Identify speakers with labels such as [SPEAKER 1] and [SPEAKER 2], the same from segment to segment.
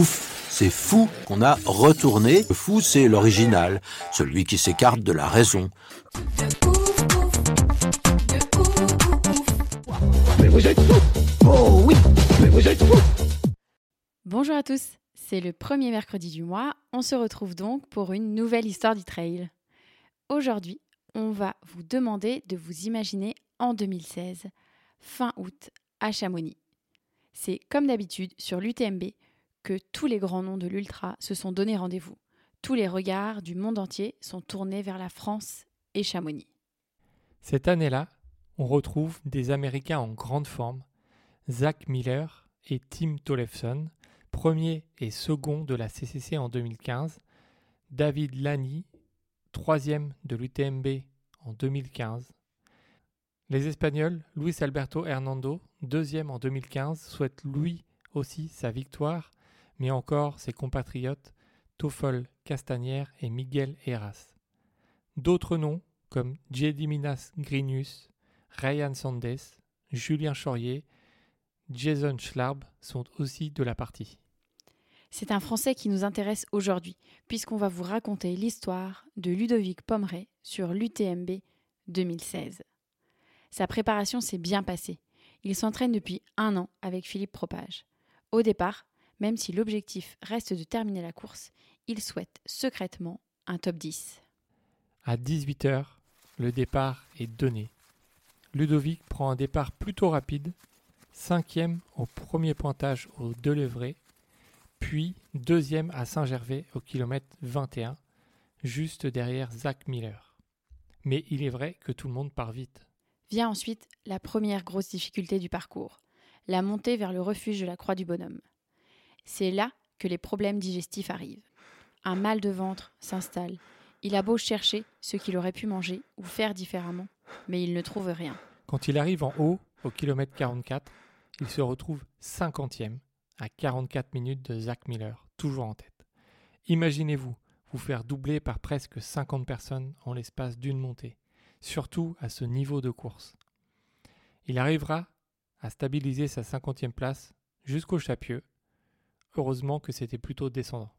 [SPEAKER 1] Ouf, c'est fou qu'on a retourné. Le fou, c'est l'original, celui qui s'écarte de la raison.
[SPEAKER 2] Bonjour à tous, c'est le premier mercredi du mois. On se retrouve donc pour une nouvelle histoire du trail. Aujourd'hui, on va vous demander de vous imaginer en 2016, fin août, à Chamonix. C'est comme d'habitude sur l'UTMB que tous les grands noms de l'ultra se sont donné rendez-vous. Tous les regards du monde entier sont tournés vers la France et Chamonix.
[SPEAKER 3] Cette année-là, on retrouve des Américains en grande forme, Zach Miller et Tim Tollefson, premier et second de la CCC en 2015, David Lani, troisième de l'UTMB en 2015. Les Espagnols, Luis Alberto Hernando, deuxième en 2015, souhaitent lui aussi sa victoire, mais encore ses compatriotes Toffol Castagnère et Miguel Heras. D'autres noms comme Jediminas Grinius, Ryan Sandes, Julien Chaurier, Jason Schlarb sont aussi de la partie.
[SPEAKER 2] C'est un Français qui nous intéresse aujourd'hui, puisqu'on va vous raconter l'histoire de Ludovic Pomeray sur l'UTMB 2016. Sa préparation s'est bien passée. Il s'entraîne depuis un an avec Philippe Propage. Au départ, même si l'objectif reste de terminer la course, il souhaite secrètement un top 10.
[SPEAKER 3] À 18h, le départ est donné. Ludovic prend un départ plutôt rapide, cinquième au premier pointage au Delevray, puis deuxième à Saint-Gervais au kilomètre 21, juste derrière Zach Miller. Mais il est vrai que tout le monde part vite.
[SPEAKER 2] Vient ensuite la première grosse difficulté du parcours, la montée vers le refuge de la Croix du Bonhomme. C'est là que les problèmes digestifs arrivent. Un mal de ventre s'installe. Il a beau chercher ce qu'il aurait pu manger ou faire différemment, mais il ne trouve rien.
[SPEAKER 3] Quand il arrive en haut, au kilomètre 44, il se retrouve 50e, à 44 minutes de Zach Miller, toujours en tête. Imaginez-vous vous faire doubler par presque 50 personnes en l'espace d'une montée, surtout à ce niveau de course. Il arrivera à stabiliser sa 50e place jusqu'au Chapieux. Heureusement que c'était plutôt descendant.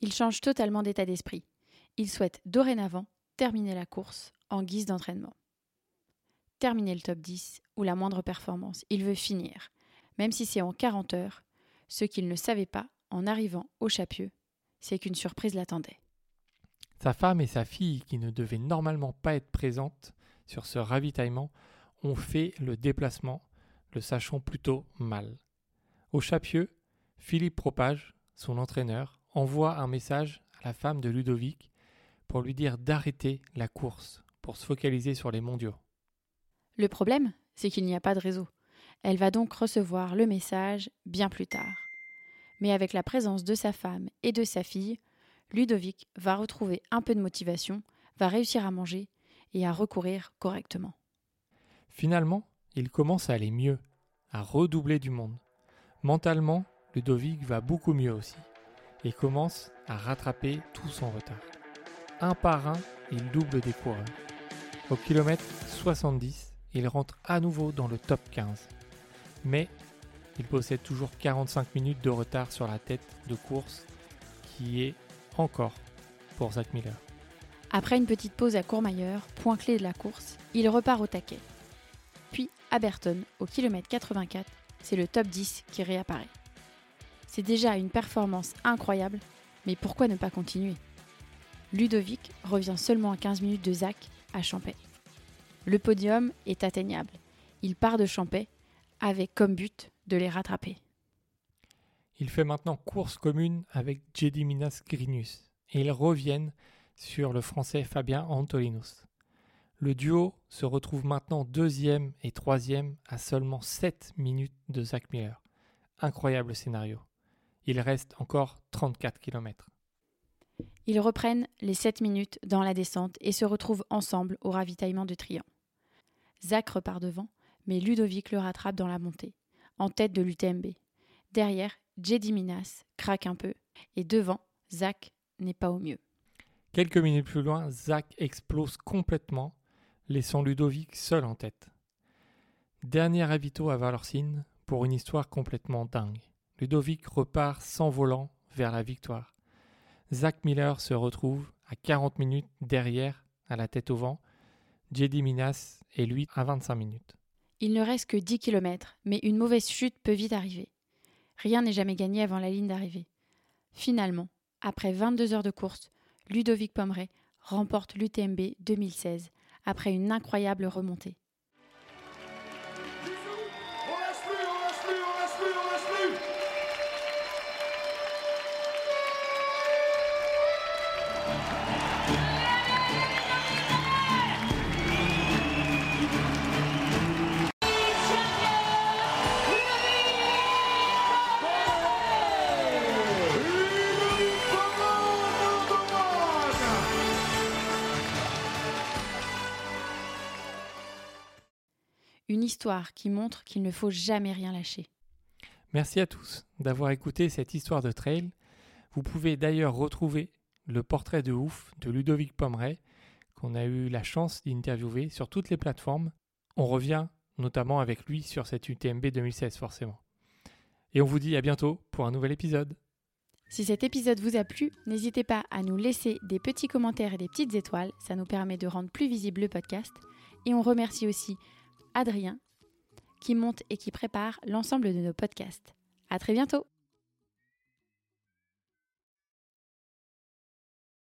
[SPEAKER 2] Il change totalement d'état d'esprit. Il souhaite dorénavant terminer la course en guise d'entraînement. Terminer le top 10 ou la moindre performance, il veut finir, même si c'est en 40 heures. Ce qu'il ne savait pas en arrivant au Chapieux, c'est qu'une surprise l'attendait.
[SPEAKER 3] Sa femme et sa fille, qui ne devaient normalement pas être présentes sur ce ravitaillement, ont fait le déplacement, le sachant plutôt mal. Au Chapieux, Philippe Propage, son entraîneur, envoie un message à la femme de Ludovic pour lui dire d'arrêter la course pour se focaliser sur les mondiaux.
[SPEAKER 2] Le problème, c'est qu'il n'y a pas de réseau. Elle va donc recevoir le message bien plus tard. Mais avec la présence de sa femme et de sa fille, Ludovic va retrouver un peu de motivation, va réussir à manger et à recourir correctement.
[SPEAKER 3] Finalement, il commence à aller mieux, à redoubler du monde. Mentalement, Ludovic va beaucoup mieux aussi et commence à rattraper tout son retard. Un par un, il double des coureurs. Au kilomètre 70, il rentre à nouveau dans le top 15. Mais il possède toujours 45 minutes de retard sur la tête de course qui est encore pour Zach Miller.
[SPEAKER 2] Après une petite pause à Courmayeur, point clé de la course, il repart au taquet. Puis à Berton, au kilomètre 84, c'est le top 10 qui réapparaît. C'est déjà une performance incroyable, mais pourquoi ne pas continuer? Ludovic revient seulement à 15 minutes de Zach à Champais. Le podium est atteignable. Il part de Champais avec comme but de les rattraper.
[SPEAKER 3] Il fait maintenant course commune avec Jediminas Grinius et ils reviennent sur le français Fabien Antolinos. Le duo se retrouve maintenant deuxième et troisième à seulement 7 minutes de Zach Miller. Incroyable scénario. Il reste encore 34 km.
[SPEAKER 2] Ils reprennent les 7 minutes dans la descente et se retrouvent ensemble au ravitaillement de Trian. Zach repart devant, mais Ludovic le rattrape dans la montée, en tête de l'UTMB. Derrière, Jedi Minas craque un peu, et devant, Zach n'est pas au mieux.
[SPEAKER 3] Quelques minutes plus loin, Zach explose complètement, laissant Ludovic seul en tête. Dernier ravito à Valorcine pour une histoire complètement dingue. Ludovic repart sans volant vers la victoire. Zach Miller se retrouve à 40 minutes derrière, à la tête au vent. Jedi Minas est lui à 25 minutes.
[SPEAKER 2] Il ne reste que 10 km, mais une mauvaise chute peut vite arriver. Rien n'est jamais gagné avant la ligne d'arrivée. Finalement, après 22 heures de course, Ludovic Pomeray remporte l'UTMB 2016 après une incroyable remontée. Une histoire qui montre qu'il ne faut jamais rien lâcher.
[SPEAKER 3] Merci à tous d'avoir écouté cette histoire de trail. Vous pouvez d'ailleurs retrouver le portrait de ouf de Ludovic Pomeray qu'on a eu la chance d'interviewer sur toutes les plateformes. On revient notamment avec lui sur cette UTMB 2016 forcément. Et on vous dit à bientôt pour un nouvel épisode.
[SPEAKER 2] Si cet épisode vous a plu, n'hésitez pas à nous laisser des petits commentaires et des petites étoiles, ça nous permet de rendre plus visible le podcast. Et on remercie aussi Adrien qui monte et qui prépare l'ensemble de nos podcasts. À très bientôt!